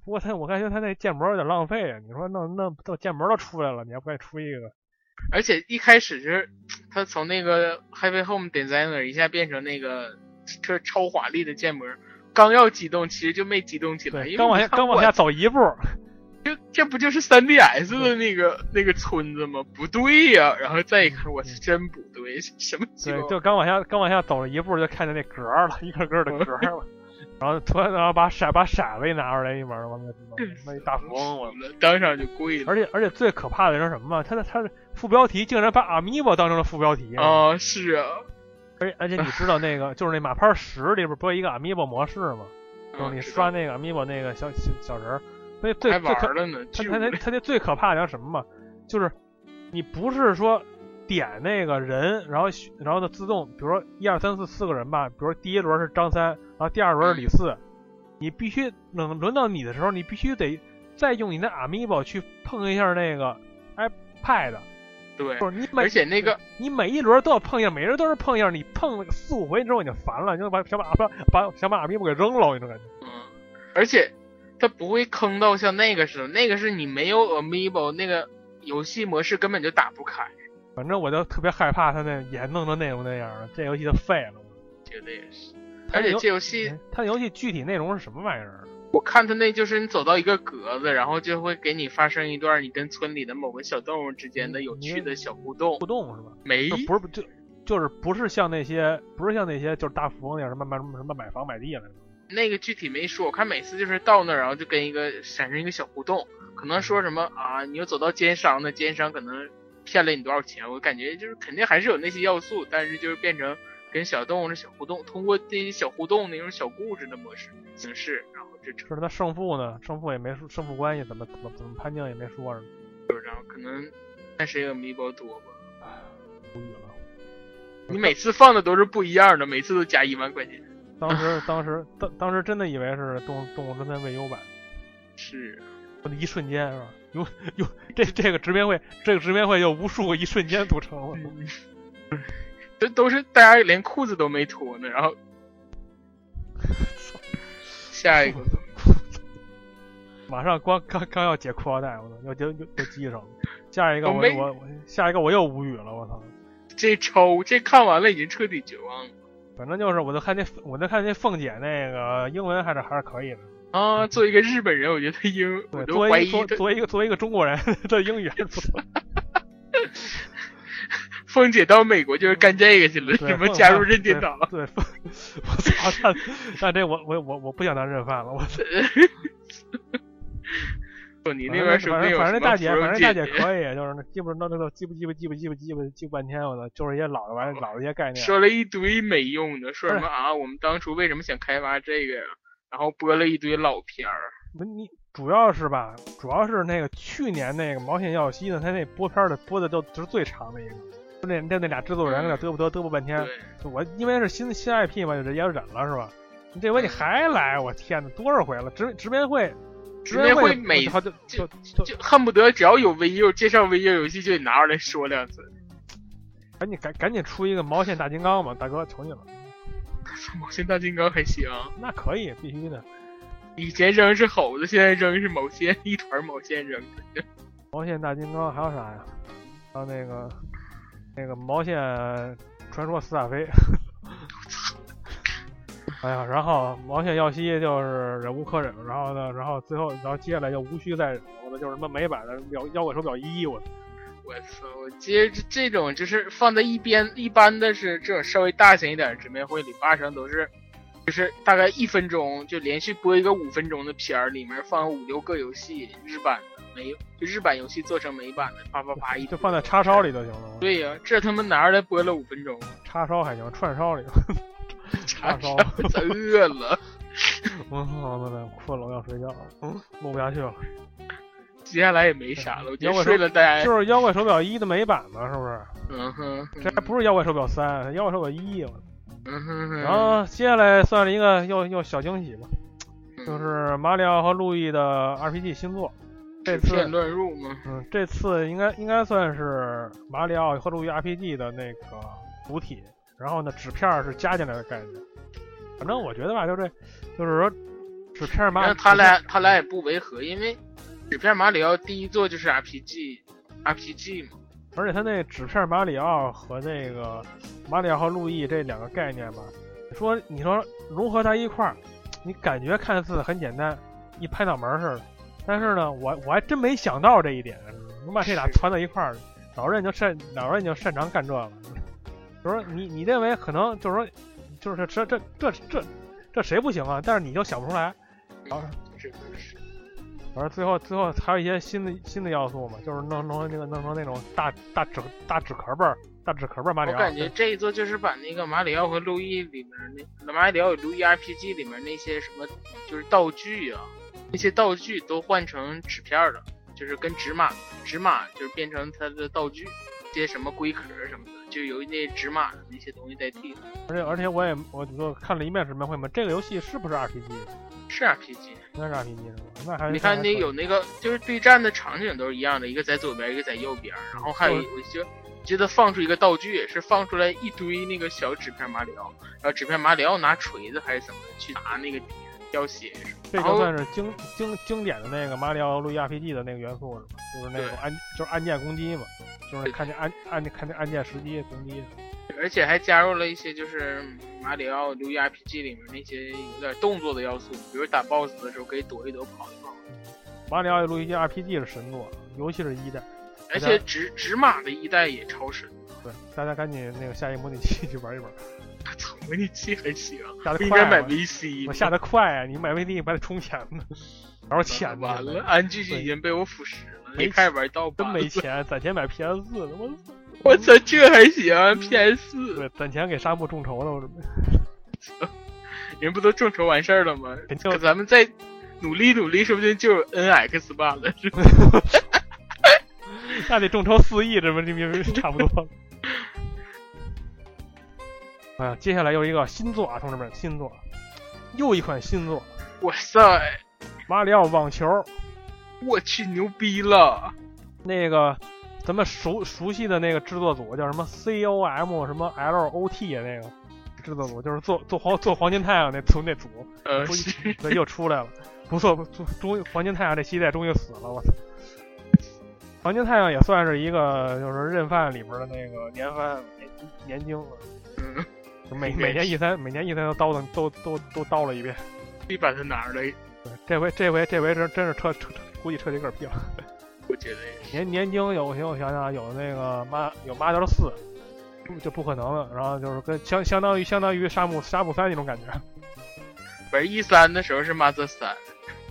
不过他，我感觉他那建模有点浪费啊！你说那那都建模都出来了，你还不该出一个？而且一开始就是他从那个 Happy Home Designer 一下变成那个这超华丽的建模，刚要激动，其实就没激动起来，刚往下刚往下走一步。这这不就是 3DS 的那个那个村子吗？不对呀！然后再一看，我是真不对，什么？对，就刚往下刚往下走了一步，就看见那格了，一个个的格了。然后突然然后把骰把骰子一拿出来一玩，完了那一大 富翁，我当场就跪了。而且而且最可怕的是什么吗？他的他的副标题竟然把阿米巴当成了副标题啊！是啊。而且而且你知道那个就是那马牌十里边不有一个 Amibo 模式吗？就是你刷那个 Amibo，那个小小小人。所以最最可他他他他那最可怕的叫什么嘛？就是你不是说点那个人，然后然后呢自动，比如说一二三四四个人吧，比如说第一轮是张三，然后第二轮是李四，你必须等轮到你的时候，你必须得再用你的 Amiibo 去碰一下那个 iPad。对，不是你每而且那个你每一轮都要碰一下，每人都是碰一下，你碰了四五回之后你就烦了，你就把想把把把想把 Amiibo 给扔了，那种感觉。嗯，而且。它不会坑到像那个似的，那个是你没有 Amiibo，那个游戏模式根本就打不开。反正我就特别害怕他那也弄成那种那样的，这游戏就废了。觉得也是。而且这游戏，它游戏具体内容是什么玩意儿？我看他那就是你走到一个格子，然后就会给你发生一段你跟村里的某个小动物之间的有趣的小互动。互动是吧？没，不是就就是不是像那些不是像那些就是大富翁那样什么买什么什么买房买地了。那个具体没说，我看每次就是到那儿，然后就跟一个产生一个小互动，可能说什么啊，你又走到奸商那奸商可能骗了你多少钱，我感觉就是肯定还是有那些要素，但是就是变成跟小动物的小互动，通过这些小互动那种小故事的模式形式，然后这是他胜负呢，胜负也没说，胜负关系怎么怎么怎么判定也没说呢，然后可能看谁有米宝多吧。无语了。你每次放的都是不一样的，每次都加一万块钱。当时当时当当时真的以为是动动物侦探未优版，是，一瞬间是吧？有有这这个直面会，这个直面会由无数个一瞬间组成了。这都是大家连裤子都没脱呢，然后 下一个，马上光刚刚要解裤腰带，我操，又又又又系上了。下一个我我我我下一个我又无语了，我操！这抽这看完了已经彻底绝望了反正就是我就看那我就看那凤姐那个英文还是还是可以的。啊！作为一个日本人，我觉得英我对，作为都怀疑作作为一个作为一个中国人，的英语还是不错。凤姐到美国就是干这个去了，对什么加入任天堂。对，凤 我操！但但这我我我我不想当认犯了，我操！不，你那边是不反正定有反正大姐，反正大姐姐可以，就是那记不那那都记不记不记不记不记不记不半天，我操，就是一些老的玩意老的一些概念。说了一堆没用的，说什么啊？我们当初为什么想开发这个呀？然后播了一堆老片儿。不，你主要是吧，主要是那个去年那个毛线耀西呢，他那播片儿的播的都就是最长的一个，就那那那俩制作人搁那嘚啵嘚嘚啵半天。就我因为是新新 IP 嘛，就也忍了是吧？你这回你还来，我天呐，多少回了？直直面会，直面会会每就就就恨不得只要有 VU 介绍 VU 游戏，就得拿出来说两次。赶紧赶赶紧出一个毛线大金刚吧，大哥求你了，毛线大金刚还行，那可以必须的。以前扔是猴子，现在扔是毛线，一团毛线扔的。毛线大金刚还有啥呀？还有那个那个毛线传说四大飞。哎呀，然后毛线耀西就是忍无可忍，然后呢，然后最后，然后接下来就无需再忍，我的就是什么美版的妖妖怪手表一，我我操！我接着这种就是放在一边，一般的是这种稍微大型一点的直面会里，八成都是就是大概一分钟就连续播一个五分钟的片儿，里面放五六个游戏，日版的没有，就日版游戏做成美版的，啪啪啪一就放在叉烧里就行了。对呀、这他妈拿出来播了五分钟，叉烧还行，串烧里。叉烧真饿了。我操，那那困了，我要睡觉了，嗯，录不下去了。接下来也没啥了，我觉得妖怪睡了就是妖怪手表一的美版嘛，是不是？嗯哼，这还不是妖怪手表三，妖怪手表一。然后接下来算是一个又又小惊喜吧，嗯就是马里奥和路易的 RPG 新作。这次乱入吗？嗯，这次应该应该算是马里奥和路易 RPG 的那个主体，然后呢，纸片儿是加进来的概念。反正我觉得吧，就这，就是说纸片儿马那他俩他俩也不违和，因为纸片马里奥第一座就是 RPG，RPG 嘛。而且他那纸片马里奥和那个马里奥和路易这两个概念吧，你说你说融合在一块儿，你感觉看似很简单，一拍脑门儿似的。但是呢，我我还真没想到这一点，能把这俩传到一块儿，老任就擅老任就擅长干这个。就是说你你认为可能就是说，就是这这这这这谁不行啊？但是你就想不出来。啊这个是反正最后最后还有一些新的新的要素嘛，就是弄弄那个弄成那种大大纸大纸壳儿儿大纸壳儿马里奥。我感觉这一座就是把那个马里奥和路易里面那马里奥与路易 RPG 里面那些什么就是道具啊，那些道具都换成纸片儿了，就是跟纸马纸马就是变成它的道具，些什么龟壳什么的，就由那纸马的那些东西代替了。而且而且我也我就看了一面纸面会嘛，这个游戏是不是 RPG？是 RPG，应该是 RPG 是吧？那还你看那有那个就是对战的场景都是一样的，一个在左边，一个在右边，然后还有一我就记得放出一个道具，也是放出来一堆那个小纸片马里奥，然后纸片马里奥拿锤子还是怎么去打那个敌人要血什么的。这然后就算是经经经典的那个马里奥路易 RPG 的那个元素是吧？就是那种按就是按键攻击嘛，就是对看见按按看见按键时机攻击。而且还加入了一些就是马里奥路易 RPG 里面那些有点动作的要素，比如打 BOSS 的时候可以躲一躲、跑一跑。马里奥路易 RPG 是神作，尤其是一代。而且纸纸马的一代也超神。对，大家赶紧那个下一模拟器去玩一玩。操，模拟器还行，下的不应该买 VC 吗。我下的快啊！你买 VD 还得充钱呢，然后钱呢完了，安居已经被我腐蚀了，没开始玩盗版真没。钱，攒钱买 PS 四，我操！我操，这还行，PS 四对，攒钱给沙漠众筹了，我准备。人不都众筹完事儿了吗？肯定可咱们再努力努力，说不定就有 NX 版了，是吧？那得众筹四亿，这不这不差不多了。哎呀，接下来又一个新作啊，同志们，新作，又一款新作，哇塞，马里奥网球。我去，牛逼了！那个咱们熟熟悉的那个制作组叫什么 COM 什么 LOT 啊，那个制作组就是做做黄做黄金太阳那组那组，呃，对又出来了，不错，终于黄金太阳这系列终于死了，我操！黄金太阳也算是一个就是认饭里边的那个年番年年经了，嗯，就每 每年一三每年一三都叨叨都都都叨了一遍。得把它拿出来，对，这回这回这回真真是彻彻估计彻底嗝屁了。我觉得。年年经有行，我想想啊，有那个马有马点四，就不可能了。然后就是跟相相当于相当于沙姆沙姆三那种感觉。不是一三的时候是 Mother 三，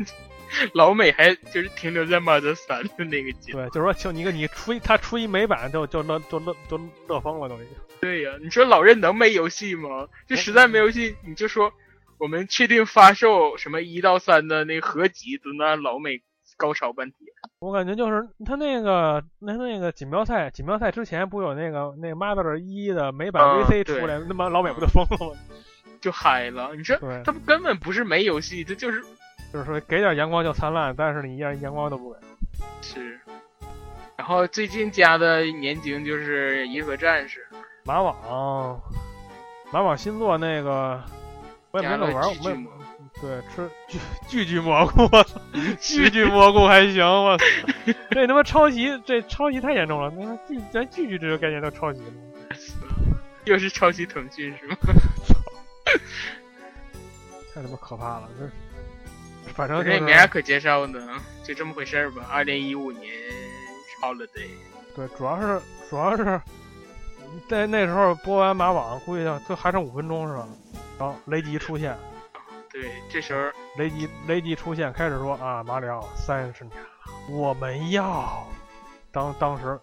老美还就是停留在 Mother 三的那个阶段。对，就是说，就你个你出一他出一美版就就乐就乐就乐疯了都已经。对呀、你说老任能没游戏吗？就实在没游戏，你就说我们确定发售什么一到三的那个合集，都让老美高潮问题。我感觉就是他那个那那个锦标赛锦标赛之前不有那个那个 Mother 一的美版嗯 VC 出来，那么老美不就疯了吗？就嗨了，你说他们根本不是没游戏，这就是就是说给点阳光就灿烂，但是你一点阳光都不给。是。然后最近加的年经就是银河战士，马网马网新作那个我也没怎么玩，我没巨巨蘑对吃巨巨巨蘑菇，我操！巨巨蘑菇还行，我操！这他妈抄袭，这抄袭太严重了。那巨咱巨巨这个概念都抄袭了，又是抄袭腾讯是吗？太他妈可怕了！这反正这没啥可介绍的，就这么回事儿吧。二零一五年 holiday，对，主要是主要是在那时候播完马网，估计就就还剩五分钟是吧？然后雷吉出现，对，这时候雷吉雷吉出现，开始说啊，马里奥三十年了，我们要当当时。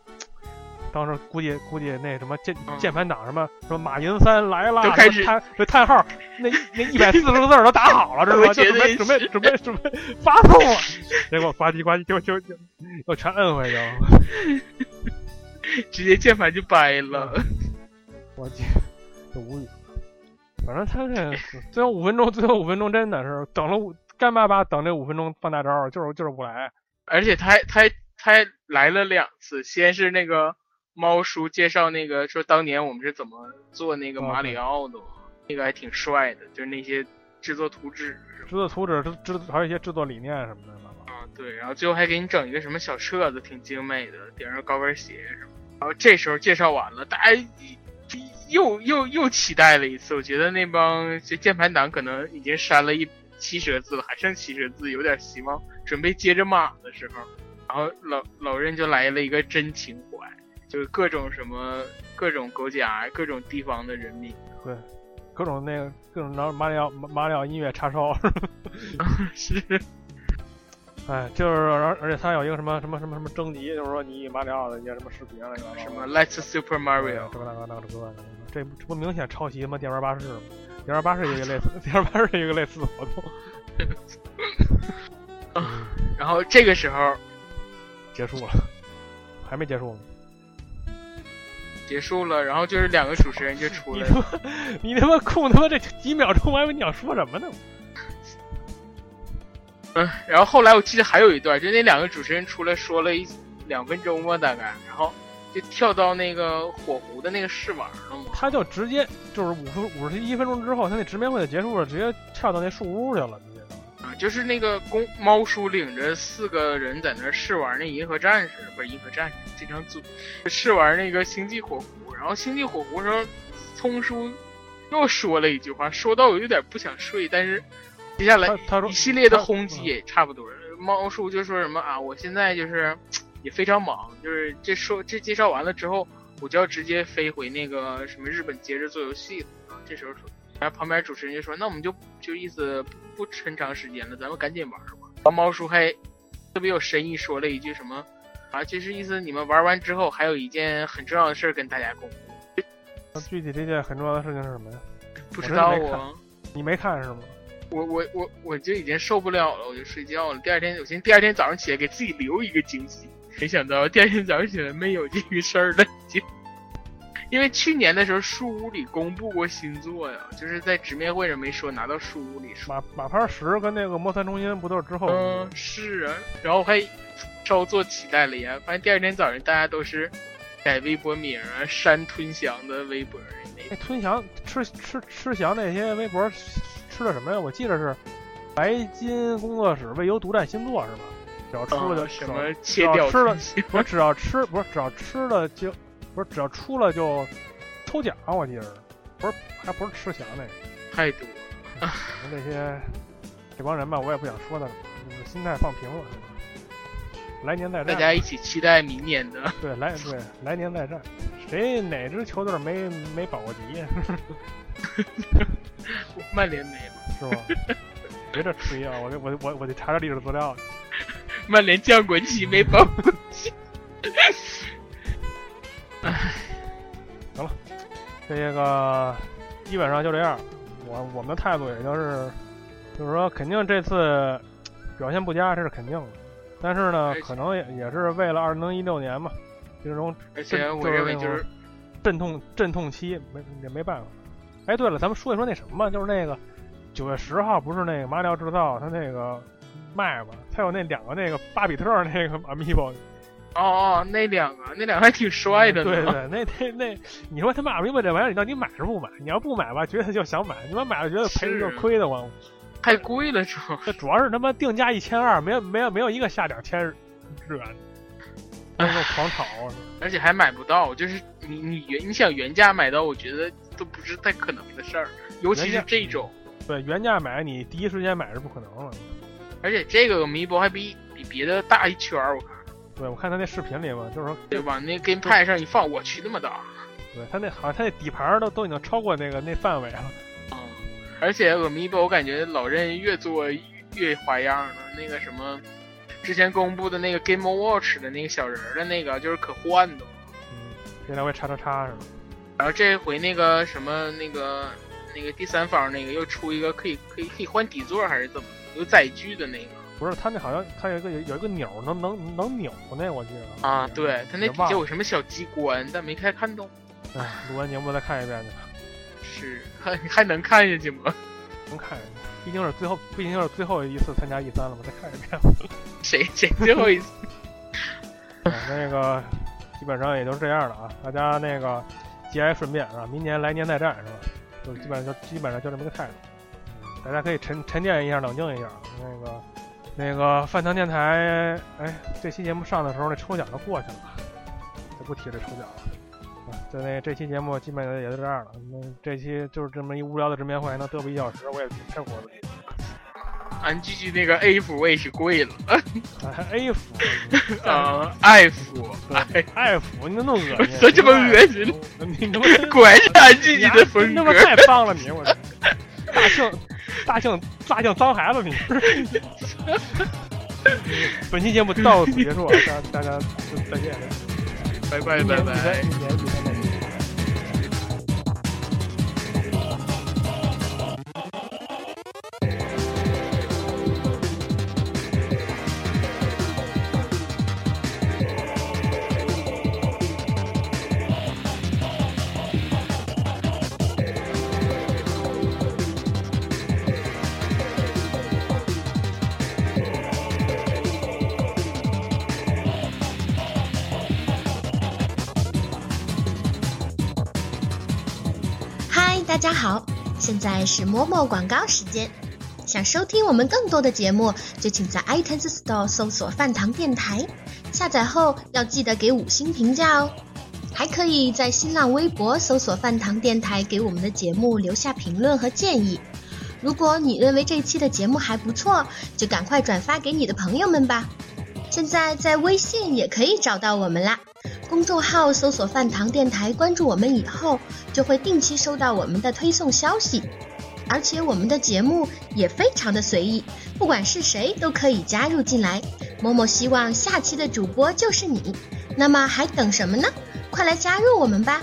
当时估计估计那什么键嗯键盘党什么说马云三来了，就开始叹这叹号，那那一百四十个字儿都打好了，是吧？就 我觉得准备准备准备准备发送了，结果呱唧呱唧就就就又全摁回去了。直接键盘就掰了。我去，就无语。反正他这最后五分钟，最后五分钟真的是等了五干巴巴等这五分钟放大招，就是就是不来。而且他还他还他还来了两次，先是那个猫叔介绍那个说当年我们是怎么做那个马里奥的，那个还挺帅的，就是那些制作图纸制作图纸、制制还有一些制作理念什么的嘛。啊，对，然后最后还给你整一个什么小册子，挺精美的，顶上高跟鞋什么。然后这时候介绍完了，大家又又又期待了一次。我觉得那帮这键盘党可能已经删了一七十个字了，还剩七十个字，有点希望。准备接着码的时候，然后老老任就来了一个真情怀，就是各种什么各种国家、各种地方的人民，对，各种那个各种马马里奥马马里奥音乐叉烧。是哎，就是而而且他有一个什么什么什么什么征集，就是说你马里奥的一些什么视频了，什么 Let's Super Mario，这个那个那个这个，这这不明显抄袭他妈电玩巴士吗？电玩巴士有一个类似，电玩巴士有一个类似的活动。然后这个时候结束了，还没结束呢。结束了，然后就是两个主持人就 出来了。你他妈，你他妈空他妈这几秒钟，我还以为你想说什么呢？嗯，然后后来我记得还有一段，就那两个主持人出来说了一两分钟吧，大概，然后就跳到那个火狐的那个试玩了嘛。他就直接就是五分五十一分钟之后，他那直面会就结束了，直接跳到那树屋去了，直接。啊，就是那个公猫叔领着四个人在那试玩那银河战士，不是银河战士，这张组试玩那个星际火狐，然后星际火狐时候，聪叔又说了一句话，说到我有点不想睡，但是接下来他他说一系列的轰击也差不多。猫叔就说什么啊，我现在就是 也非常忙，就是这说这介绍完了之后，我就要直接飞回那个什么日本接着做游戏了。这时候说，然后旁边主持人就说：“那我们就就意思不不抻长时间了，咱们赶紧玩吧。”然后猫叔还特别有深意说了一句什么啊，就是意思你们玩完之后还有一件很重要的事儿跟大家公布。那 具体这件很重要的事情是什么呀？不知道啊，你没看是吗？我我我我就已经受不了了，我就睡觉了。第二天，我寻思第二天早上起来给自己留一个惊喜，没想到第二天早上起来没有这个事儿了，已经。因为去年的时候书屋里公布过新作呀，就是在直面会上没说，拿到书屋里说。马马牌十跟那个摩三中心不都是之后？嗯，是啊，然后还稍作期待了一下，发现第二天早上大家都是改微博名啊，删吞翔的微博的那那吞翔吃吃吃翔那些微博吃的什么呀？我记得是白金工作室为由独占新作是吧？只要出了就、啊什么只切掉要吃了不是只要吃不是只要吃了就不是只要出了就抽奖，我记得是不是还不是吃翔那个。太多。反正这些这帮人吧，我也不想说他了，就是心态放平了。来年再战，大家一起期待明年的。对来对来年再战，谁哪支球队没没保过级呀？曼联没了，是吧？别这吹啊！我得我我我得查查历史资料去。曼联降过级没保过级。这个基本上就这样。我我们的态度也就是，就是说肯定这次表现不佳，这是肯定的。但是呢可能也也是为了二零一六年嘛，这种而且我认为就是阵痛阵痛期，没也没办法。哎，对了，咱们说一说那什么吧，就是那个九月十号不是那个马里奥制造他那个卖嘛，他有那两个那个巴比特那个 amiibo，哦哦，那两个那两个还挺帅的呢。对对，那那那，你说他妈 amiibo 这玩意儿，你到底买是不买？你要不买吧，觉得就想买；你要买了，觉得赔了就是亏的慌。太贵了，主要这主要是他妈定价一千二，没有没有没有一个下两千日元，那种狂炒啊！而且还买不到，就是你你原你想原价买到，我觉得都不是太可能的事儿，尤其是这种，对，原价买你第一时间买是不可能了。而且这个 amiibo 还比比别的大一圈儿，我看，对，我看他那视频里嘛，就是说，对往那 gamepad 上一放，我去那么大，对他那好像他那底盘儿都都已经超过那个那范围了。嗯，而且 amiibo 我感觉老任越做越花样了，那个什么。之前公布的那个 Game Watch 的那个小人儿的那个，就是可换的。嗯，别来回叉叉叉是吧？然后这回那个什么那个那个第三方那个又出一个可以可以可以换底座还是怎么有载具的那个不是，他那好像他有一个有有一个钮能能能扭那我记得。啊？对，他那底下有什么小机关，但没太看懂。哎，录完节目再看一遍去吧，是还还能看下去吗？能看下去。毕竟是最后，毕竟是最后一次参加 E 三了嘛，再看一遍。谁谁最后一次？啊那个基本上也就是这样了啊，大家那个节哀顺变啊，明年来年再战是吧？就基本上就基本上就这么个态度，大家可以沉沉淀一下，冷静一下。那个那个饭堂电台，哎，这期节目上的时候那抽奖都过去了，就不提这抽奖了。啊，就那这期节目基本上也就这样了。那这期就是这么一无聊的直面会，能嘚啵一小时，我也挺佩服的。俺继续那个 A 服我也是贵了 A 服，啊，I 服，对 F，你怎么那么恶心？怎么这么恶心你他妈果然是俺自己的风格你他妈。太棒了你！我大庆大庆大庆脏孩子你！本期节目到此结束啊，大大家再见。拜拜拜拜。现在是某某广告时间。想收听我们更多的节目，就请在 iTunes Store 搜索“饭堂电台”，下载后要记得给五星评价哦。还可以在新浪微博搜索“饭堂电台”，给我们的节目留下评论和建议。如果你认为这期的节目还不错，就赶快转发给你的朋友们吧。现在在微信也可以找到我们啦，公众号搜索“饭堂电台”，关注我们以后，就会定期收到我们的推送消息。而且我们的节目也非常的随意，不管是谁都可以加入进来。某某希望下期的主播就是你，那么还等什么呢？快来加入我们吧！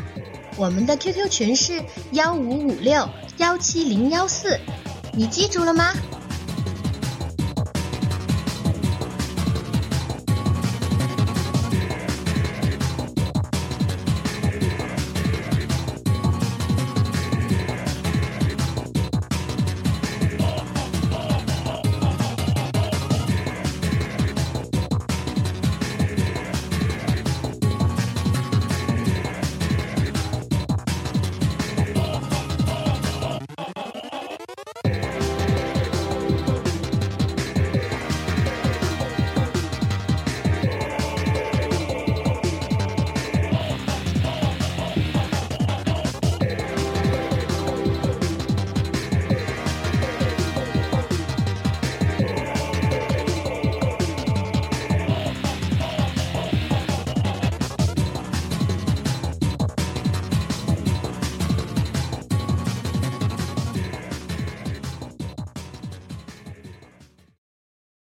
我们的 QQ 群是幺五五六幺七零幺四，你记住了吗？